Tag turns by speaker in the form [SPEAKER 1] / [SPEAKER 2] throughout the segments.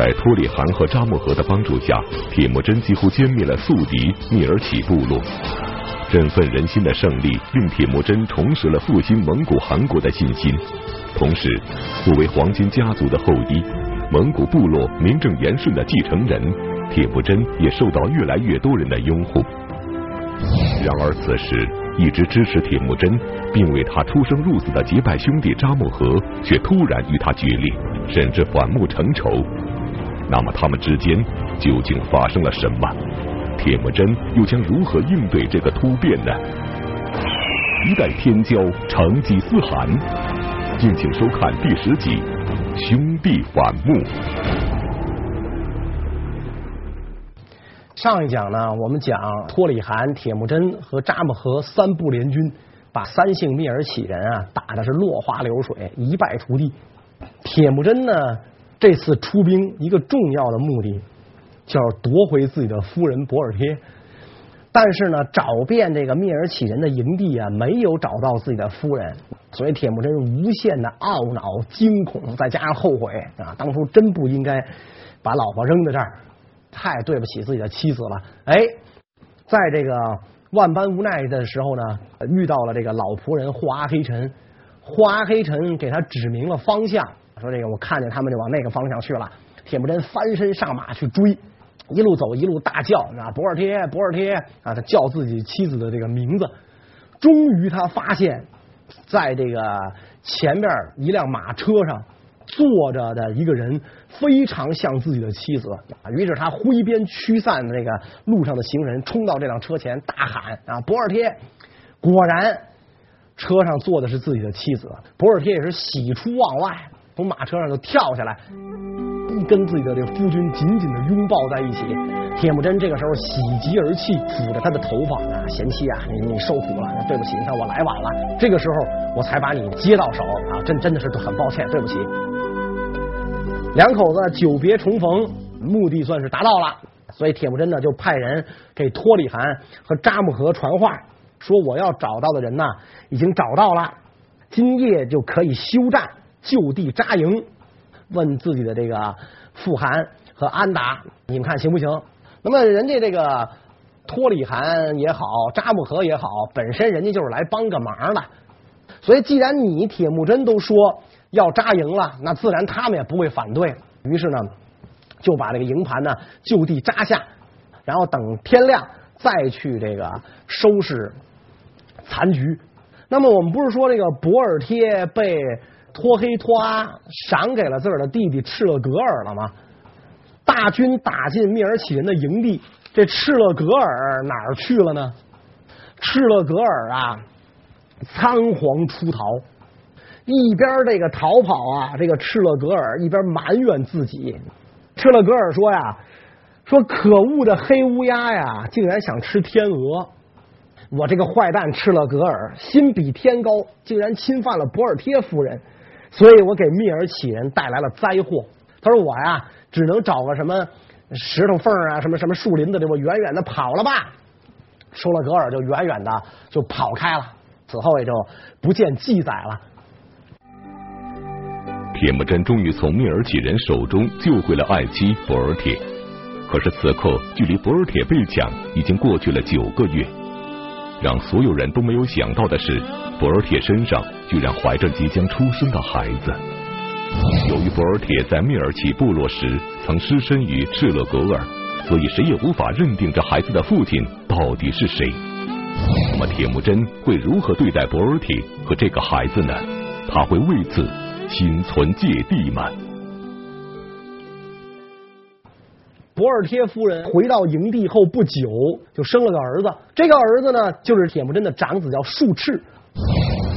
[SPEAKER 1] 在托里汗和扎木合的帮助下，铁木真几乎歼灭了宿敌蔑尔乞部落。振奋人心的胜利令铁木真重拾了复兴蒙古汗国的信心。同时，作为黄金家族的后裔，蒙古部落名正言顺的继承人，铁木真也受到越来越多人的拥护。然而，此时一直支持铁木真并为他出生入死的结拜兄弟扎木合，却突然与他决裂，甚至反目成仇。那么，他们之间究竟发生了什么？铁木真又将如何应对这个突变呢？一代天骄成吉思汗，敬请收看第十集《兄弟反目》。
[SPEAKER 2] 上一讲呢，我们讲托里汗、铁木真和扎木合三部联军，把三姓蔑尔乞人啊打的是落花流水，一败涂地。铁木真呢，这次出兵一个重要的目的，就是夺回自己的夫人博尔贴。但是呢，找遍这个蔑尔乞人的营地啊，没有找到自己的夫人，所以铁木真无限的懊恼、惊恐，再加上后悔啊，当初真不应该把老婆扔在这儿。太对不起自己的妻子了，哎，在这个万般无奈的时候呢，遇到了这个老仆人霍阿黑臣，霍阿黑臣给他指明了方向，说这个我看见他们就往那个方向去了。铁木真翻身上马去追，一路走一路大叫啊，博尔贴，博尔贴啊，他叫自己妻子的这个名字。终于他发现，在这个前面一辆马车上。坐着的一个人非常像自己的妻子，于是他挥鞭驱散那个路上的行人，冲到这辆车前大喊啊，博尔贴！果然，车上坐的是自己的妻子，博尔贴也是喜出望外，从马车上就跳下来，跟自己的这个夫君紧紧的拥抱在一起。铁木真这个时候喜极而泣，抚着他的头发啊，贤妻啊，你你受苦了，对不起，你看我来晚了，这个时候我才把你接到手啊，真真的是很抱歉，对不起。两口子久别重逢，目的算是达到了，所以铁木真呢就派人给托里汗和扎木合传话，说我要找到的人呢已经找到了，今夜就可以休战，就地扎营。问自己的这个富汗和安达，你们看行不行？那么人家这个托里汗也好，扎木合也好，本身人家就是来帮个忙的，所以既然你铁木真都说。要扎营了，那自然他们也不会反对。于是呢，就把这个营盘呢就地扎下，然后等天亮再去这个收拾残局。那么我们不是说这个博尔贴被托黑托阿赏给了自个儿的弟弟赤勒格尔了吗？大军打进蔑尔乞人的营地，这赤勒格尔哪儿去了呢？赤勒格尔啊，仓皇出逃。一边这个逃跑啊，这个赤勒格尔一边埋怨自己。赤勒格尔说呀：“说可恶的黑乌鸦呀，竟然想吃天鹅！我这个坏蛋赤勒格尔心比天高，竟然侵犯了博尔贴夫人，所以我给蔑尔乞人带来了灾祸。他说我呀，只能找个什么石头缝啊，什么什么树林子里，我远远的跑了吧。”舒勒格尔就远远的就跑开了，此后也就不见记载了。
[SPEAKER 1] 铁木真终于从蔑尔乞人手中救回了爱妻博尔铁，可是此刻距离博尔铁被抢已经过去了九个月。让所有人都没有想到的是，博尔铁身上居然怀着即将出生的孩子。由于博尔铁在蔑尔乞部落时曾失身于赤勒格尔，所以谁也无法认定这孩子的父亲到底是谁。那么铁木真会如何对待博尔铁和这个孩子呢？他会为此心存芥蒂吗？
[SPEAKER 2] 博尔贴夫人回到营地后不久，就生了个儿子。这个儿子呢，就是铁木真的长子，叫术赤。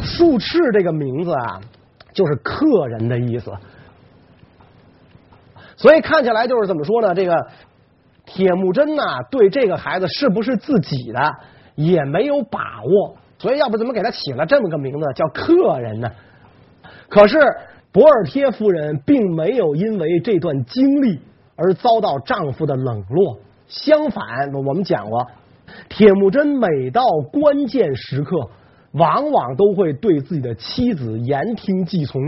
[SPEAKER 2] 术赤这个名字啊，就是客人的意思。所以看起来就是怎么说呢？这个铁木真呢，对这个孩子是不是自己的也没有把握。所以要不怎么给他起了这么个名字叫客人呢？可是博尔贴夫人并没有因为这段经历而遭到丈夫的冷落，相反，我们讲过，铁木真每到关键时刻，往往都会对自己的妻子言听计从，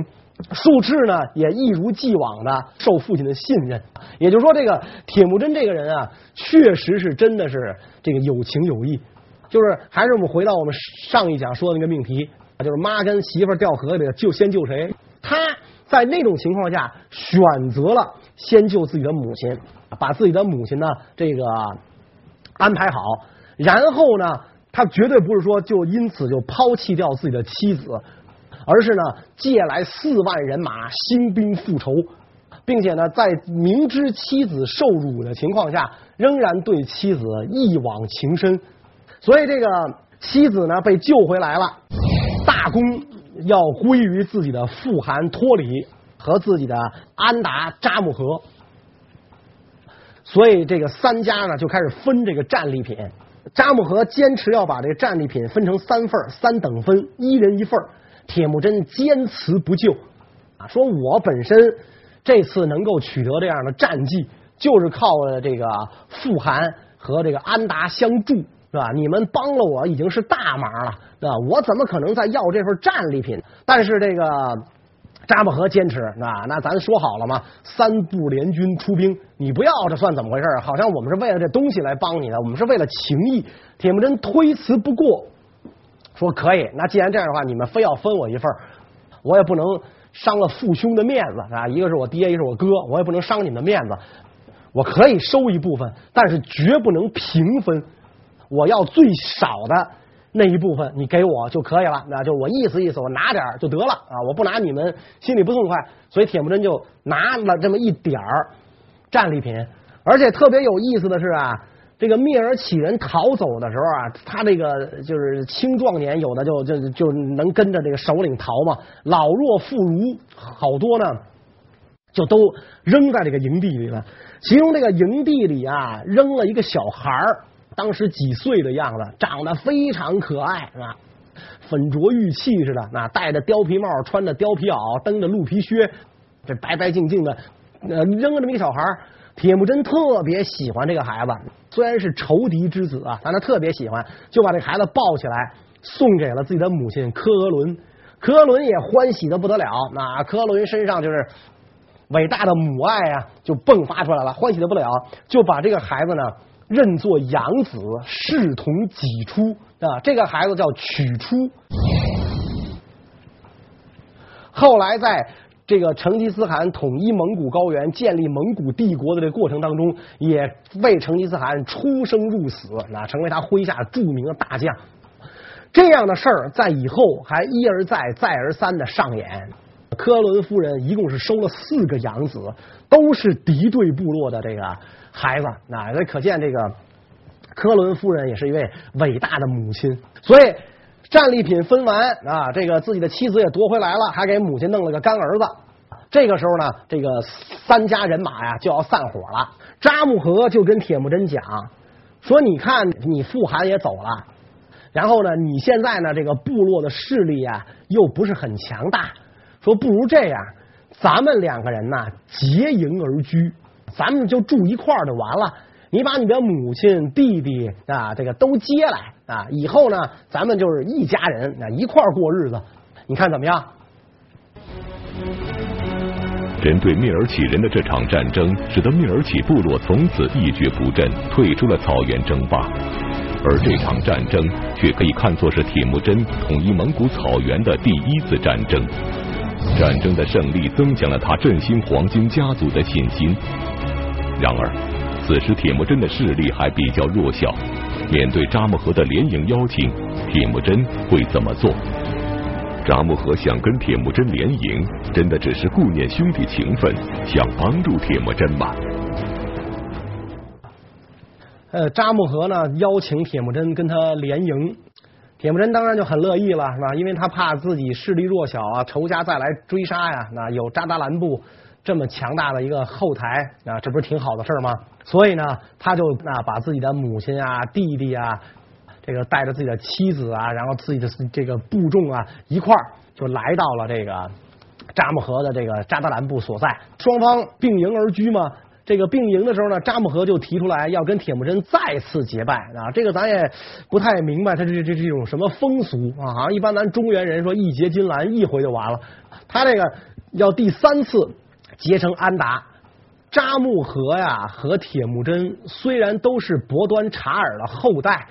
[SPEAKER 2] 术赤呢也一如既往的受父亲的信任。也就是说，这个铁木真这个人啊，确实是真的是这个有情有义。就是还是我们回到我们上一讲说的那个命题，就是妈跟媳妇掉河里了，就先救谁？他在那种情况下选择了先救自己的母亲，把自己的母亲呢这个安排好，然后呢，他绝对不是说就因此就抛弃掉自己的妻子，而是呢借来四万人马兴兵复仇，并且呢在明知妻子受辱的情况下，仍然对妻子一往情深。所以这个妻子呢被救回来了，大功要归于自己的父汗托里和自己的安达扎木合。所以这个三家呢就开始分这个战利品。扎木合坚持要把这个战利品分成三份三等分，一人一份。铁木真坚持不救啊，说我本身这次能够取得这样的战绩，就是靠这个父汗和这个安达相助。是吧？你们帮了我已经是大忙了，啊，我怎么可能再要这份战利品？但是这个扎木合坚持，啊，那咱说好了嘛，三部联军出兵，你不要这算怎么回事？好像我们是为了这东西来帮你的，我们是为了情谊。铁木真推辞不过，说可以。那既然这样的话，你们非要分我一份，我也不能伤了父兄的面子啊。一个是我爹，一个是我哥，我也不能伤你们的面子。我可以收一部分，但是绝不能平分。我要最少的那一部分，你给我就可以了。那就我意思意思，我拿点就得了啊！我不拿你们心里不痛快。所以铁木真就拿了这么一点儿战利品，而且特别有意思的是啊，这个蔑尔乞人逃走的时候啊，他这个就是青壮年，有的就就就能跟着这个首领逃嘛，老弱妇孺好多呢，就都扔在这个营地里了。其中这个营地里啊，扔了一个小孩儿。当时几岁的样子，长得非常可爱，啊？粉着玉器似的，那戴着貂皮帽，穿着貂皮袄，蹬着鹿皮靴，这白白净净的，呃，扔了这么一小孩。铁木真特别喜欢这个孩子，虽然是仇敌之子啊，但他特别喜欢，就把这孩子抱起来，送给了自己的母亲柯额伦。柯额伦也欢喜的不得了，那柯额伦身上就是伟大的母爱啊，就迸发出来了，欢喜的不得了，就把这个孩子呢。认作养子，视同己出啊！这个孩子叫曲出。后来，在这个成吉思汗统一蒙古高原、建立蒙古帝国的这个过程当中，也为成吉思汗出生入死，那成为他麾下著名的大将。这样的事儿在以后还一而再、再而三的上演。科伦夫人一共是收了四个养子，都是敌对部落的这个。孩子，那这可见这个科伦夫人也是一位伟大的母亲。所以战利品分完啊，这个自己的妻子也夺回来了，还给母亲弄了个干儿子。这个时候呢，这个三家人马呀就要散伙了。扎木合就跟铁木真讲说：“你看，你父汗也走了，然后呢，你现在呢这个部落的势力啊又不是很强大，说不如这样，咱们两个人呢结营而居。”咱们就住一块儿就完了。你把你的母亲、弟弟啊，这个都接来啊，以后呢，咱们就是一家人啊，一块儿过日子。你看怎么样？
[SPEAKER 1] 针对聂耳楨人的这场战争，使得聂耳楨部落从此一蹶不振，退出了草原争霸。而这场战争却可以看作是铁木真统一蒙古草原的第一次战争。战争的胜利增强了他振兴黄金家族的信心。然而，此时铁木真的势力还比较弱小。面对扎木合的联营邀请，铁木真会怎么做？扎木合想跟铁木真联营，真的只是顾念兄弟情分，想帮助铁木真吗？
[SPEAKER 2] 呃，扎木合呢邀请铁木真跟他联营，铁木真当然就很乐意了，是吧？因为他怕自己势力弱小啊，仇家再来追杀呀。那有扎达兰部。这么强大的一个后台啊，这不是挺好的事吗？所以呢，他就啊把自己的母亲啊、弟弟啊，这个带着自己的妻子啊，然后自己的这个部众啊一块儿就来到了这个扎木合的这个扎达兰部所在，双方并营而居嘛。这个并营的时候呢，扎木合就提出来要跟铁木真再次结拜啊。这个咱也不太明白，他这这这种什么风俗啊？好像一般咱中原人说一结金兰一回就完了，他这个。要第三次结成安达。扎木合呀和铁木真虽然都是伯端察尔的后代，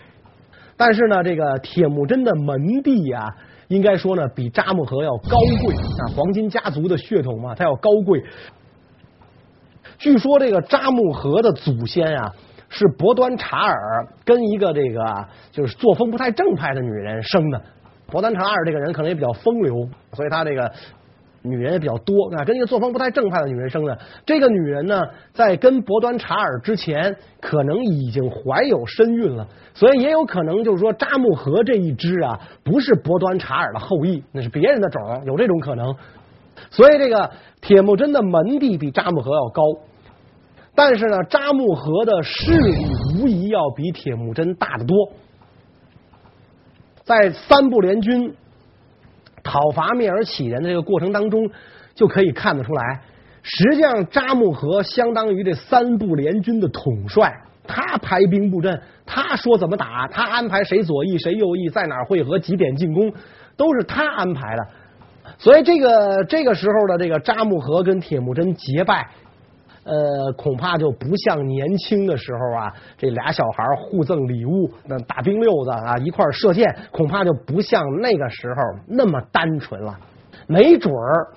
[SPEAKER 2] 但是呢，这个铁木真的门第呀，应该说呢比扎木合要高贵啊，黄金家族的血统嘛，他要高贵。据说这个扎木合的祖先啊是伯端察尔跟一个这个就是作风不太正派的女人生的。伯端察尔这个人可能也比较风流，所以他这个。女人也比较多啊，跟一个作风不太正派的女人生的。这个女人呢，在跟伯端察尔之前，可能已经怀有身孕了，所以也有可能就是说扎木合这一支啊，不是伯端察尔的后裔，那是别人的种，有这种可能。所以这个铁木真的门第比扎木合要高，但是呢，扎木合的势力无疑要比铁木真大得多，在三部联军。讨伐蔑尔乞人的这个过程当中，就可以看得出来，实际上扎木合相当于这三部联军的统帅，他排兵布阵，他说怎么打，他安排谁左翼谁右翼，在哪儿会合，几点进攻，都是他安排的。所以这个这个时候的这个扎木合跟铁木真结拜。呃，恐怕就不像年轻的时候啊，这俩小孩互赠礼物，那大兵溜子啊一块射箭，恐怕就不像那个时候那么单纯了，没准儿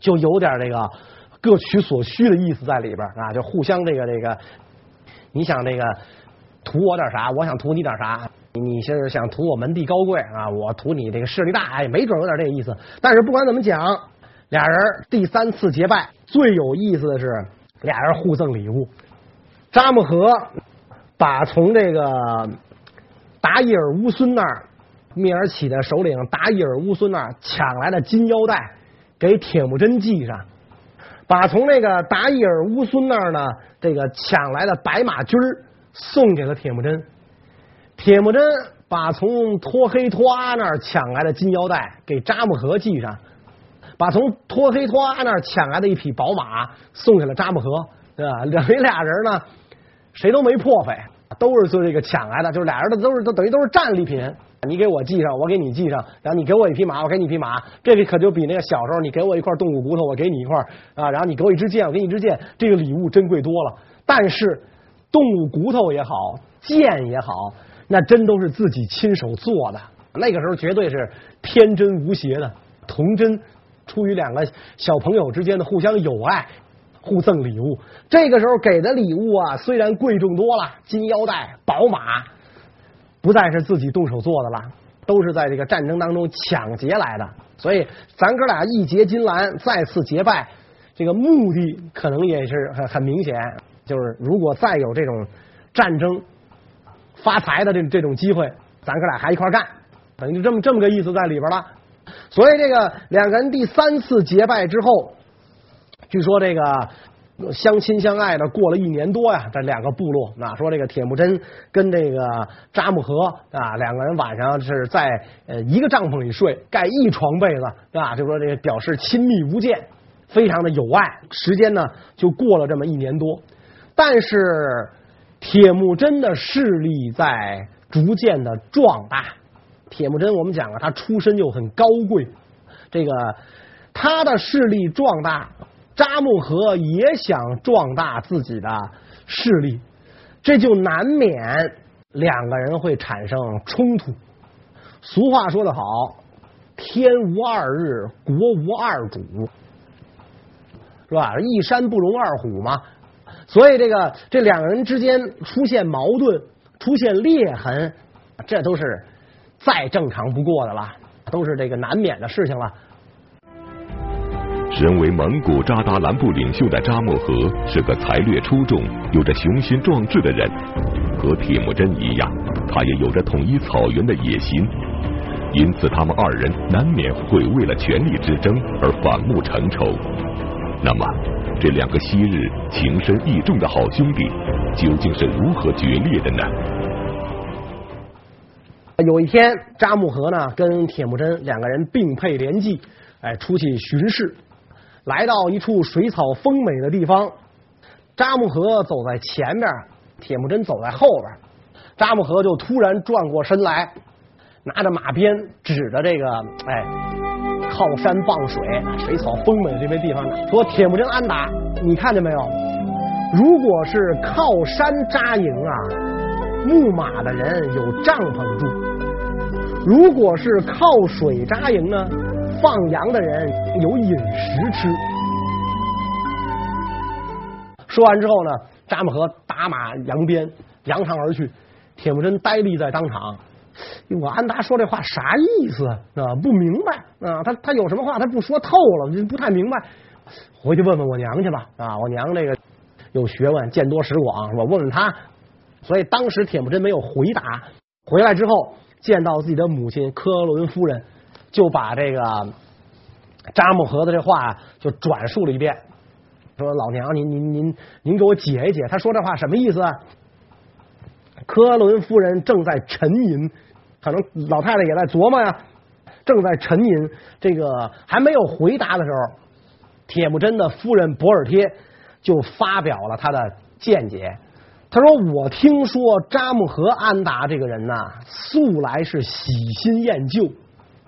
[SPEAKER 2] 就有点这个各取所需的意思在里边啊，就互相这个这个，你想这个图我点啥，我想图你点啥，你是想图我门第高贵啊，我图你这个势力大，哎，没准有点这个意思。但是不管怎么讲，俩人第三次结拜，最有意思的是。俩人互赠礼物，扎木合把从这个达伊尔乌孙那儿聂尔乞的首领达伊尔乌孙那儿抢来的金腰带给铁木真系上，把从那个达伊尔乌孙那儿呢这个抢来的白马军送给了铁木真，铁木真把从托黑托阿那儿抢来的金腰带给扎木合系上。把从托黑托阿那儿抢来的一匹宝马送给了扎木合，对吧？两人俩人呢，谁都没破费，都是做这个抢来的，就是俩人的都是都等于都是战利品。你给我系上，我给你系上，然后你给我一匹马，我给你一匹马，这个可就比那个小时候你给我一块动物骨头，我给你一块啊，然后你给我一支箭，我给你一支箭，这个礼物珍贵多了。但是动物骨头也好，箭也好，那真都是自己亲手做的，那个时候绝对是天真无邪的童真。出于两个小朋友之间的互相友爱，互赠礼物。这个时候给的礼物啊，虽然贵重多了，金腰带、宝马，不再是自己动手做的了，都是在这个战争当中抢劫来的。所以，咱哥俩一结金兰，再次结拜，这个目的可能也是很很明显，就是如果再有这种战争发财的这这种机会，咱哥俩还一块干，等于就这么这么个意思在里边了。所以这个两个人第三次结拜之后，据说这个相亲相爱的过了一年多呀，这两个部落啊，说这个铁木真跟这个扎木合啊，两个人晚上是在呃一个帐篷里睡，盖一床被子啊，就说这个表示亲密无间，非常的有爱。时间呢就过了这么一年多，但是铁木真的势力在逐渐的壮大。铁木真，我们讲了，他出身就很高贵，这个他的势力壮大，扎木合也想壮大自己的势力，这就难免两个人会产生冲突。俗话说得好，天无二日，国无二主，是吧？一山不容二虎嘛。所以这个这两个人之间出现矛盾，出现裂痕，这都是。再正常不过的了，都是这个难免的事情了。
[SPEAKER 1] 身为蒙古扎达兰部领袖的扎木合是个才略出众、有着雄心壮志的人，和铁木真一样，他也有着统一草原的野心，因此他们二人难免会为了权力之争而反目成仇。那么，这两个昔日情深义重的好兄弟，究竟是如何决裂的呢？
[SPEAKER 2] 有一天，扎木合呢跟铁木真两个人并轡连骑，哎，出去巡视，来到一处水草丰美的地方。扎木合走在前面，铁木真走在后边。扎木合就突然转过身来，拿着马鞭指着这个，哎，靠山傍水，水草丰美的这片地方，说铁木真安达，你看见没有？如果是靠山扎营啊，牧马的人有帐篷住；如果是靠水扎营呢，放羊的人有饮食吃。说完之后呢，扎木合打马扬鞭，扬长而去。铁木真呆立在当场，我安达说这话啥意思啊？不明白啊？他他有什么话他不说透了，不太明白。回去问问我娘去吧。啊，我娘这个。有学问，见多识广，我问问他。所以当时铁木真没有回答。回来之后，见到自己的母亲科伦夫人，就把这个扎木合的这话就转述了一遍，说：“老娘，您您您您给我解一解，他说这话什么意思？”科伦夫人正在沉吟，可能老太太也在琢磨呀，正在沉吟。这个还没有回答的时候，铁木真的夫人博尔帖。就发表了他的见解。他说：“我听说扎木合安达这个人呢，素来是喜新厌旧。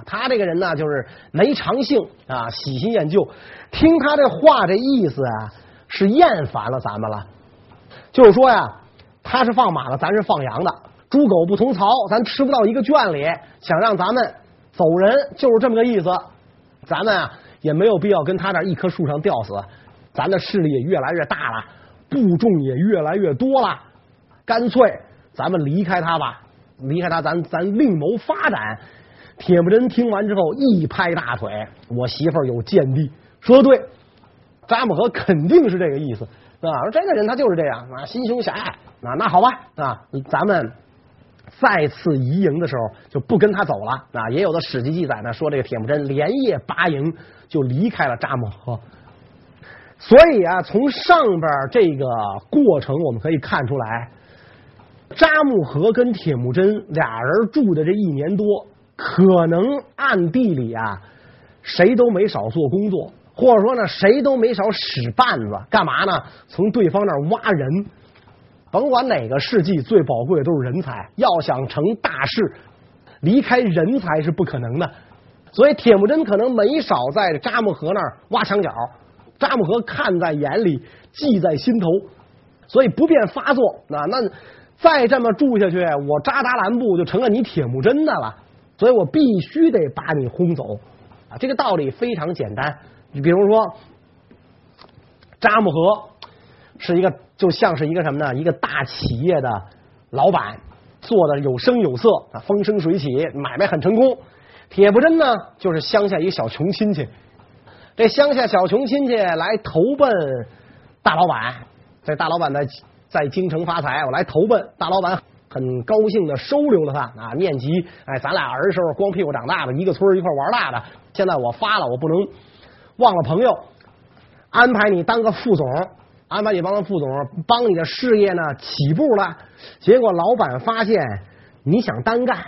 [SPEAKER 2] 他这个人呢，就是没长性啊，喜新厌旧。听他这话这意思啊，是厌烦了咱们了。就是说呀，他是放马的，咱是放羊的，猪狗不同槽，咱吃不到一个圈里。想让咱们走人，就是这么个意思。咱们啊，也没有必要跟他那一棵树上吊死。”咱的势力也越来越大了，部众也越来越多了，干脆咱们离开他吧，离开他，咱咱另谋发展。铁木真听完之后一拍大腿：“我媳妇儿有见地，说的对，扎木合肯定是这个意思啊！说这个人他就是这样啊，心胸狭隘啊。那好吧啊，咱们再次移营的时候就不跟他走了啊。也有的史记记载呢，说这个铁木真连夜拔营就离开了扎木合。”所以啊，从上边这个过程我们可以看出来，扎木合跟铁木真俩人住的这一年多，可能暗地里啊，谁都没少做工作，或者说呢，谁都没少使绊子，干嘛呢？从对方那儿挖人。甭管哪个世纪，最宝贵的都是人才。要想成大事，离开人才是不可能的。所以铁木真可能没少在扎木合那儿挖墙脚。扎木合看在眼里，记在心头，所以不便发作。那那再这么住下去，我扎达兰部就成了你铁木真的了。所以我必须得把你轰走啊！这个道理非常简单。你比如说，扎木合是一个就像是一个什么呢？一个大企业的老板，做的有声有色啊，风生水起，买卖很成功。铁木真呢，就是乡下一个小穷亲戚。这乡下小穷亲戚来投奔大老板，这大老板在在京城发财，我来投奔大老板，很高兴的收留了他啊，念及哎，咱俩儿时候光屁股长大的，一个村一块玩大的，现在我发了，我不能忘了朋友，安排你当个副总，安排你当个副总，帮你的事业呢起步了。结果老板发现你想单干，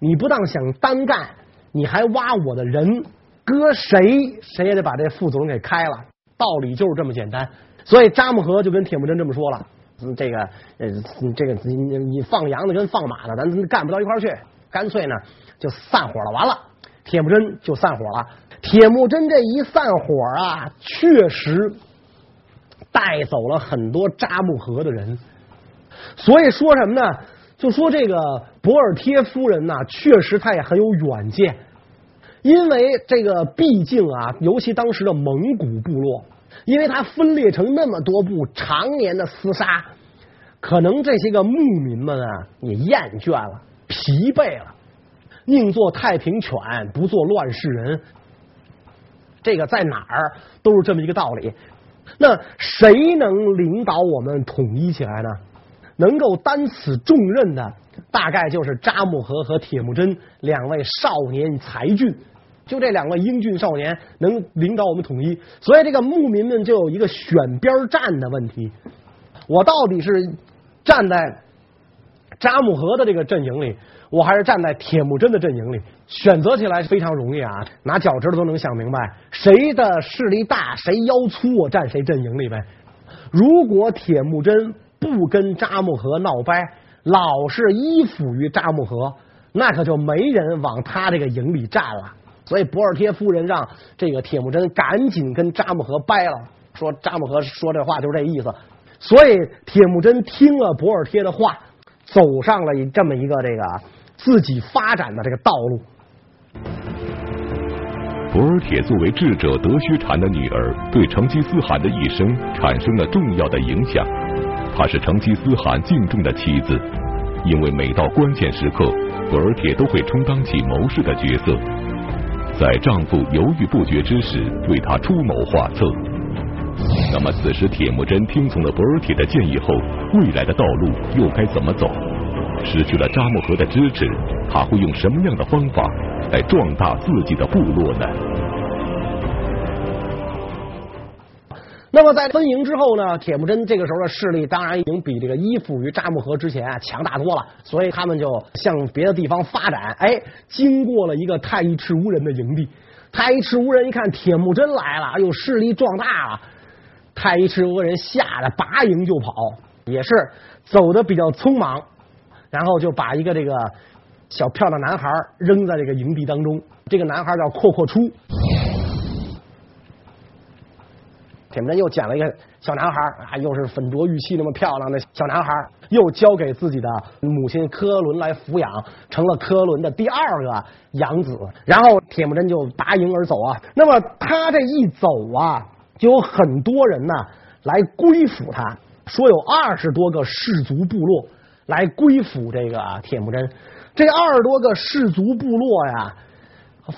[SPEAKER 2] 你不但想单干，你还挖我的人。搁谁谁也得把这副总给开了，道理就是这么简单。所以扎木合就跟铁木真这么说了：“这个呃，这个你你放羊的跟放马的，咱干不到一块儿去，干脆呢就散伙了。”完了，铁木真就散伙了。铁木真这一散伙啊，确实带走了很多扎木合的人。所以说什么呢？就说这个博尔帖夫人呐，确实她也很有远见。因为这个毕竟啊，尤其当时的蒙古部落，因为它分裂成那么多部，常年的厮杀，可能这些个牧民们啊也厌倦了、疲惫了，宁做太平犬，不做乱世人。这个在哪儿都是这么一个道理。那谁能领导我们统一起来呢？能够担此重任的，大概就是扎木合和铁木真两位少年才俊。就这两位英俊少年能领导我们统一，所以这个牧民们就有一个选边站的问题。我到底是站在扎木合的这个阵营里，我还是站在铁木真的阵营里？选择起来非常容易啊，拿脚趾头都能想明白，谁的势力大，谁腰粗，我站谁阵营里呗。如果铁木真不跟扎木合闹掰，老是依附于扎木合，那可就没人往他这个营里站了。所以博尔帖夫人让这个铁木真赶紧跟扎木合掰了，说扎木合说这话就是这意思。所以铁木真听了博尔帖的话，走上了这么一个这个自己发展的这个道路。
[SPEAKER 1] 博尔帖作为智者德须禅的女儿，对成吉思汗的一生产生了重要的影响。她是成吉思汗敬重的妻子，因为每到关键时刻，博尔铁都会充当起谋士的角色，在丈夫犹豫不决之时，为他出谋划策。那么，此时铁木真听从了博尔铁的建议后，未来的道路又该怎么走？失去了扎木合的支持，他会用什么样的方法来壮大自己的部落呢？
[SPEAKER 2] 那么在分营之后呢，铁木真这个时候的势力当然已经比这个依附于扎木合之前啊强大多了，所以他们就向别的地方发展。哎，经过了一个太一赤乌人的营地，太一赤乌人一看铁木真来了，哎呦，势力壮大了，太一赤乌人吓得拔营就跑，也是走的比较匆忙。然后就把一个这个小漂亮男孩扔在这个营地当中，这个男孩叫阔阔出。铁木真又捡了一个小男孩，啊，又是粉卓玉砌那么漂亮的小男孩，又交给自己的母亲科伦来抚养，成了科伦的第二个养子。然后铁木真就拔营而走啊。那么他这一走啊，就有很多人呢来归附他，说有二十多个氏族部落。来归附这个铁木真，这二十多个氏族部落呀，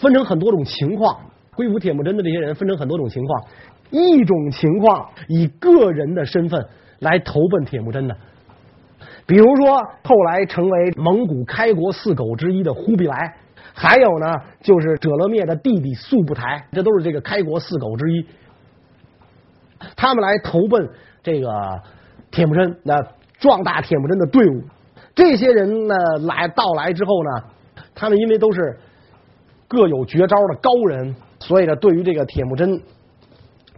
[SPEAKER 2] 分成很多种情况。归附铁木真的这些人分成很多种情况，一种情况以个人的身份来投奔铁木真的，比如说后来成为蒙古开国四狗之一的忽必来，还有呢就是哲勒灭的弟弟速不台，这都是这个开国四狗之一，他们来投奔这个铁木真那。壮大铁木真的队伍，这些人呢来到来之后呢，他们因为都是各有绝招的高人，所以呢，对于这个铁木真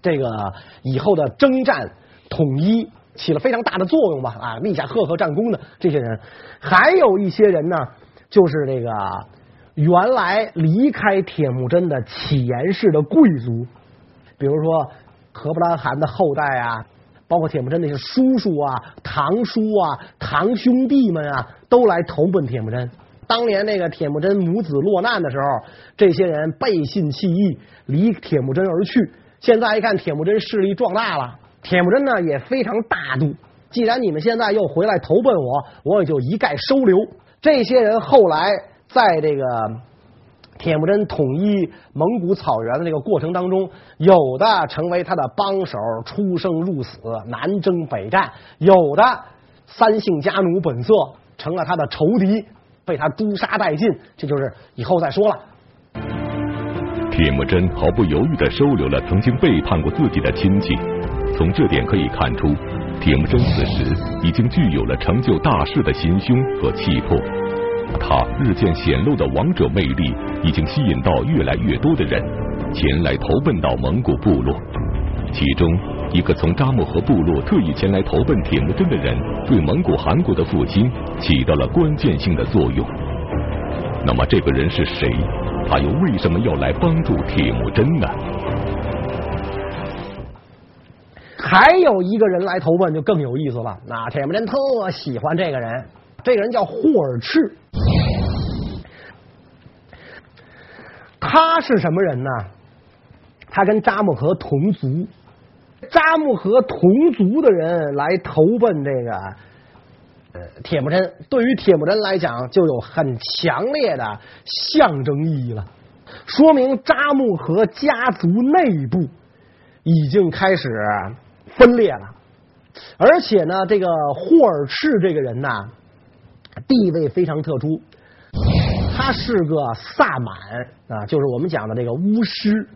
[SPEAKER 2] 这个以后的征战统一起了非常大的作用吧啊，立下赫赫战功的这些人，还有一些人呢，就是这个原来离开铁木真的乞颜氏的贵族，比如说何不拉罕的后代啊。包括铁木真那些叔叔啊、堂叔啊、堂兄弟们啊，都来投奔铁木真。当年那个铁木真母子落难的时候，这些人背信弃义，离铁木真而去。现在一看铁木真势力壮大了，铁木真呢也非常大度。既然你们现在又回来投奔我，我也就一概收留。这些人后来在这个。铁木真统一蒙古草原的这个过程当中，有的成为他的帮手，出生入死，南征北战；有的三姓家奴本色，成了他的仇敌，被他诛杀殆尽。这就是以后再说了。
[SPEAKER 1] 铁木真毫不犹豫地收留了曾经背叛过自己的亲戚，从这点可以看出，铁木真此时已经具有了成就大事的心胸和气魄。他日渐显露的王者魅力，已经吸引到越来越多的人前来投奔到蒙古部落。其中一个从扎木合部落特意前来投奔铁木真的人，对蒙古汗国的复兴起到了关键性的作用。那么这个人是谁？他又为什么要来帮助铁木真呢？
[SPEAKER 2] 还有一个人来投奔就更有意思了。那铁木真特喜欢这个人。这个人叫霍尔赤，他是什么人呢？他跟扎木合同族，扎木合同族的人来投奔这个铁木真，对于铁木真来讲就有很强烈的象征意义了，说明扎木合家族内部已经开始分裂了，而且呢，这个霍尔赤这个人呢。地位非常特殊，他是个萨满啊，就是我们讲的这个巫师。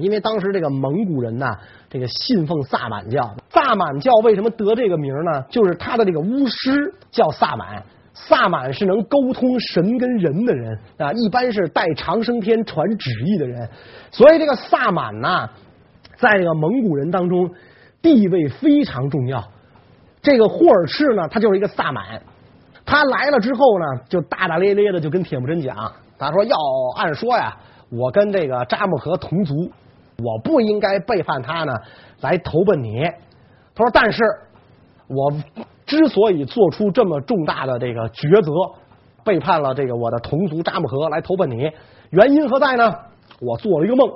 [SPEAKER 2] 因为当时这个蒙古人呐，这个信奉萨满教。萨满教为什么得这个名呢？就是他的这个巫师叫萨满，萨满是能沟通神跟人的人啊，一般是带长生天传旨意的人。所以这个萨满呐，在这个蒙古人当中地位非常重要。这个霍尔赤呢，他就是一个萨满。他来了之后呢，就大大咧咧的就跟铁木真讲他说要按说呀，我跟这个扎木合同族，我不应该背叛他呢，来投奔你。他说，但是我之所以做出这么重大的这个抉择，背叛了这个我的同族扎木合来投奔你，原因何在呢？我做了一个梦，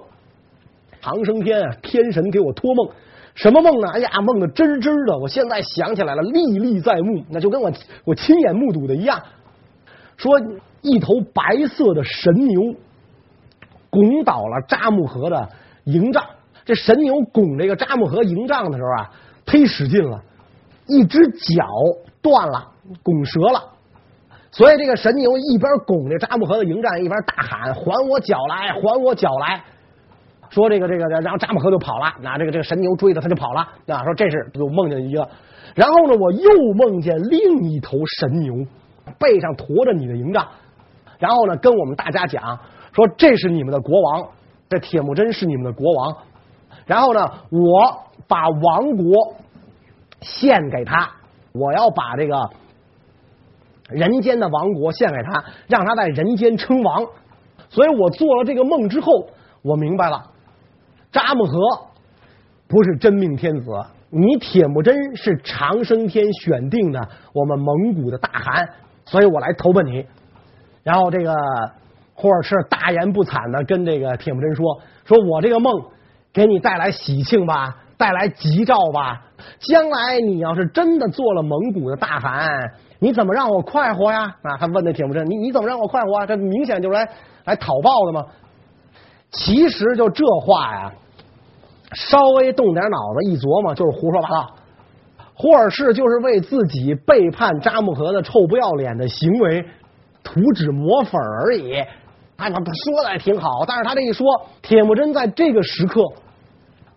[SPEAKER 2] 长生天啊，天神给我托梦。什么梦呢？哎呀，梦的真真的，我现在想起来了，历历在目，那就跟我我亲眼目睹的一样。说一头白色的神牛拱倒了扎木合的营帐，这神牛拱这个扎木合营帐的时候啊，忒使劲了，一只脚断了，拱折了。所以这个神牛一边拱这扎木合的营帐，一边大喊：“还我脚来！还我脚来！”说这个这个，然后扎木合就跑了，那这个这个神牛追着他就跑了。啊，说这是就梦见一个，然后呢，我又梦见另一头神牛背上驮着你的营帐，然后呢，跟我们大家讲说，这是你们的国王，这铁木真是你们的国王。然后呢，我把王国献给他，我要把这个人间的王国献给他，让他在人间称王。所以我做了这个梦之后，我明白了。扎木合不是真命天子，你铁木真是长生天选定的我们蒙古的大汗，所以我来投奔你。然后这个霍尔赤大言不惭的跟这个铁木真说：“说我这个梦给你带来喜庆吧，带来吉兆吧。将来你要是真的做了蒙古的大汗，你怎么让我快活呀？”啊，他问那铁木真：“你你怎么让我快活啊？这明显就是来来讨报的嘛。”其实就这话呀，稍微动点脑子一琢磨，就是胡说八道。霍尔赤就是为自己背叛扎木合的臭不要脸的行为涂脂抹粉而已。哎，他说的也挺好，但是他这一说，铁木真在这个时刻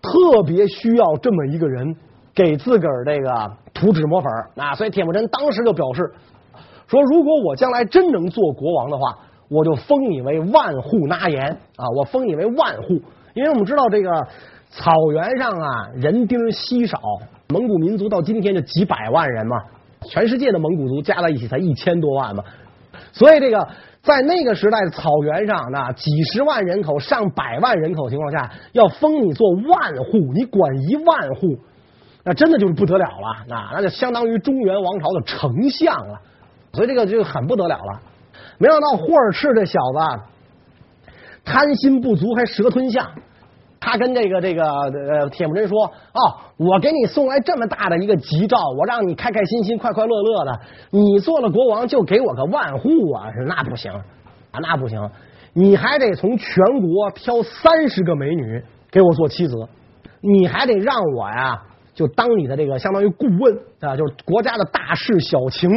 [SPEAKER 2] 特别需要这么一个人给自个儿这个涂脂抹粉啊，所以铁木真当时就表示说，如果我将来真能做国王的话。我就封你为万户纳言啊！我封你为万户，因为我们知道这个草原上啊人丁稀少，蒙古民族到今天就几百万人嘛，全世界的蒙古族加在一起才一千多万嘛，所以这个在那个时代的草原上，那几十万人口、上百万人口情况下，要封你做万户，你管一万户，那真的就是不得了了，那那就相当于中原王朝的丞相了，所以这个就很不得了了。没想到霍尔赤这小子贪心不足，还蛇吞象。他跟这个这个呃铁木真说：“哦，我给你送来这么大的一个吉兆，我让你开开心心、快快乐乐的。你做了国王，就给我个万户啊？是那不行啊，那不行！你还得从全国挑三十个美女给我做妻子，你还得让我呀，就当你的这个相当于顾问啊，就是国家的大事小情。”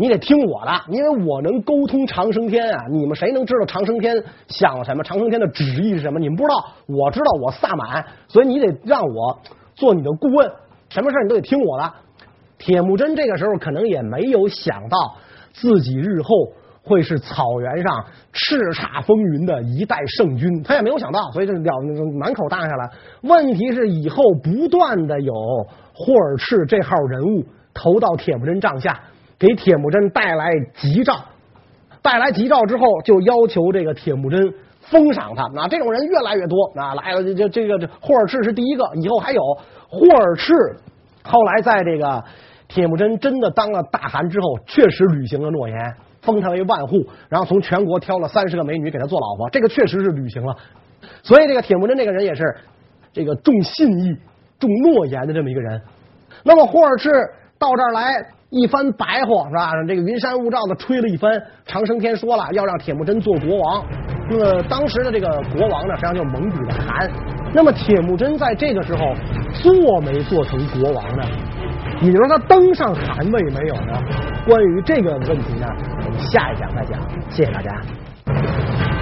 [SPEAKER 2] 你得听我的，因为我能沟通长生天啊！你们谁能知道长生天想什么？长生天的旨意是什么？你们不知道，我知道，我萨满，所以你得让我做你的顾问，什么事你都得听我的。铁木真这个时候可能也没有想到自己日后会是草原上叱咤风云的一代圣君，他也没有想到，所以就了满口答应下来。问题是以后不断的有霍尔赤这号人物投到铁木真帐下。给铁木真带来吉兆，带来吉兆之后，就要求这个铁木真封赏他。那这种人越来越多，啊，来了，这这这个这霍尔赤是第一个，以后还有霍尔赤。后来在这个铁木真真的当了大汗之后，确实履行了诺言，封他为万户，然后从全国挑了三十个美女给他做老婆，这个确实是履行了。所以这个铁木真这个人也是这个重信义、重诺言的这么一个人。那么霍尔赤到这儿来。一番白话是吧？这个云山雾罩的吹了一番。长生天说了，要让铁木真做国王。那么当时的这个国王呢，实际上就是蒙古的汗。那么铁木真在这个时候做没做成国王呢？也就是说他登上汗位没有呢？关于这个问题呢，我们下一讲再讲。谢谢大家。